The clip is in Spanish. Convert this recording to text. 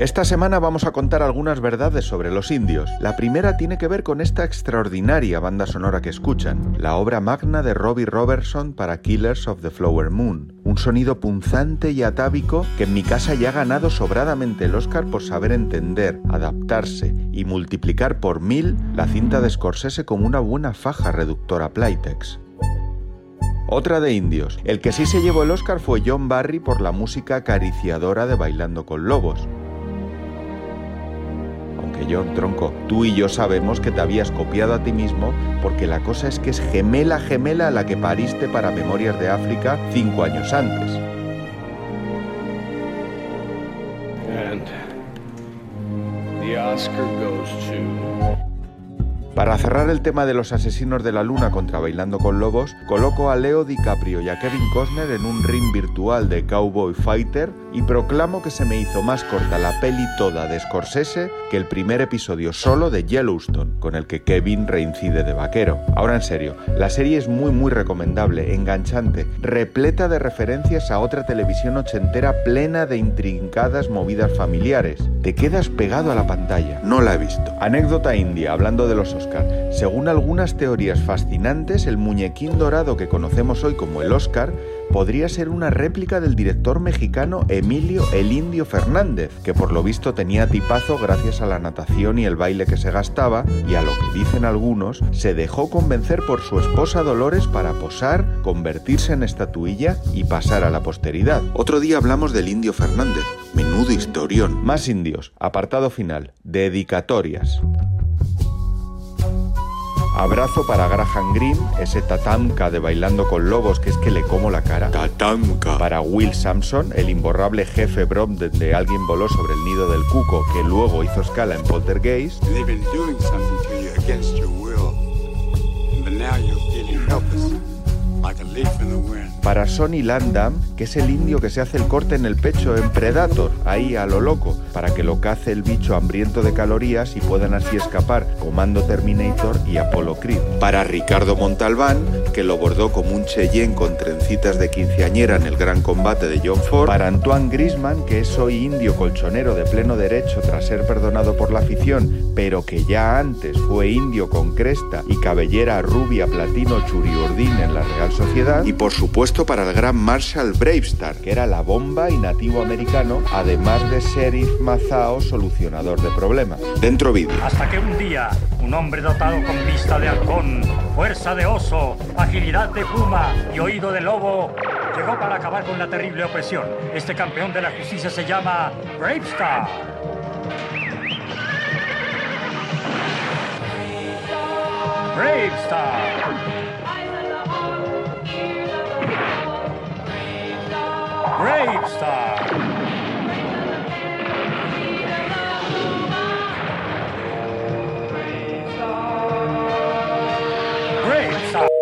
Esta semana vamos a contar algunas verdades sobre los indios. La primera tiene que ver con esta extraordinaria banda sonora que escuchan, la obra magna de Robbie Robertson para Killers of the Flower Moon. Un sonido punzante y atávico que en mi casa ya ha ganado sobradamente el Oscar por saber entender, adaptarse y multiplicar por mil la cinta de Scorsese como una buena faja reductora Playtex. Otra de indios. El que sí se llevó el Oscar fue John Barry por la música acariciadora de Bailando con Lobos. Aunque John Tronco, tú y yo sabemos que te habías copiado a ti mismo porque la cosa es que es gemela gemela la que pariste para Memorias de África cinco años antes. Oscar. Para cerrar el tema de los asesinos de la luna contra Bailando con Lobos, coloco a Leo DiCaprio y a Kevin Costner en un ring virtual de Cowboy Fighter y proclamo que se me hizo más corta la peli toda de Scorsese que el primer episodio solo de Yellowstone, con el que Kevin reincide de vaquero. Ahora en serio, la serie es muy muy recomendable, enganchante, repleta de referencias a otra televisión ochentera plena de intrincadas movidas familiares. Te quedas pegado a la pantalla. No la he visto. Anécdota india, hablando de los Oscar. Según algunas teorías fascinantes, el muñequín dorado que conocemos hoy como el Oscar podría ser una réplica del director mexicano Emilio el Indio Fernández, que por lo visto tenía tipazo gracias a la natación y el baile que se gastaba, y a lo que dicen algunos, se dejó convencer por su esposa Dolores para posar, convertirse en estatuilla y pasar a la posteridad. Otro día hablamos del Indio Fernández. Menudo historión. Más indios. Apartado final. Dedicatorias. Abrazo para Graham Greene, ese tatamka de Bailando con Lobos que es que le como la cara. Tatamka. Para Will Sampson, el imborrable jefe Brom de Alguien voló sobre el nido del cuco que luego hizo escala en Poltergeist. Like a leaf in the wind. Para Sonny Landam, que es el indio que se hace el corte en el pecho en Predator, ahí a lo loco, para que lo cace el bicho hambriento de calorías y puedan así escapar Comando Terminator y Apollo Creed. Para Ricardo Montalbán, que lo bordó como un Cheyenne con trencitas de quinceañera en el gran combate de John Ford. Para Antoine Grisman, que es hoy indio colchonero de pleno derecho tras ser perdonado por la afición, pero que ya antes fue indio con cresta y cabellera rubia platino churiurdín en la Real Sociedad. Y por supuesto para el gran Marshall Bravestar, que era la bomba y nativo americano, además de sheriff mazao solucionador de problemas. Dentro vídeo. Hasta que un día, un hombre dotado con vista de halcón, fuerza de oso, agilidad de puma y oído de lobo, llegó para acabar con la terrible opresión. Este campeón de la justicia se llama Bravestar. Bravestar. great.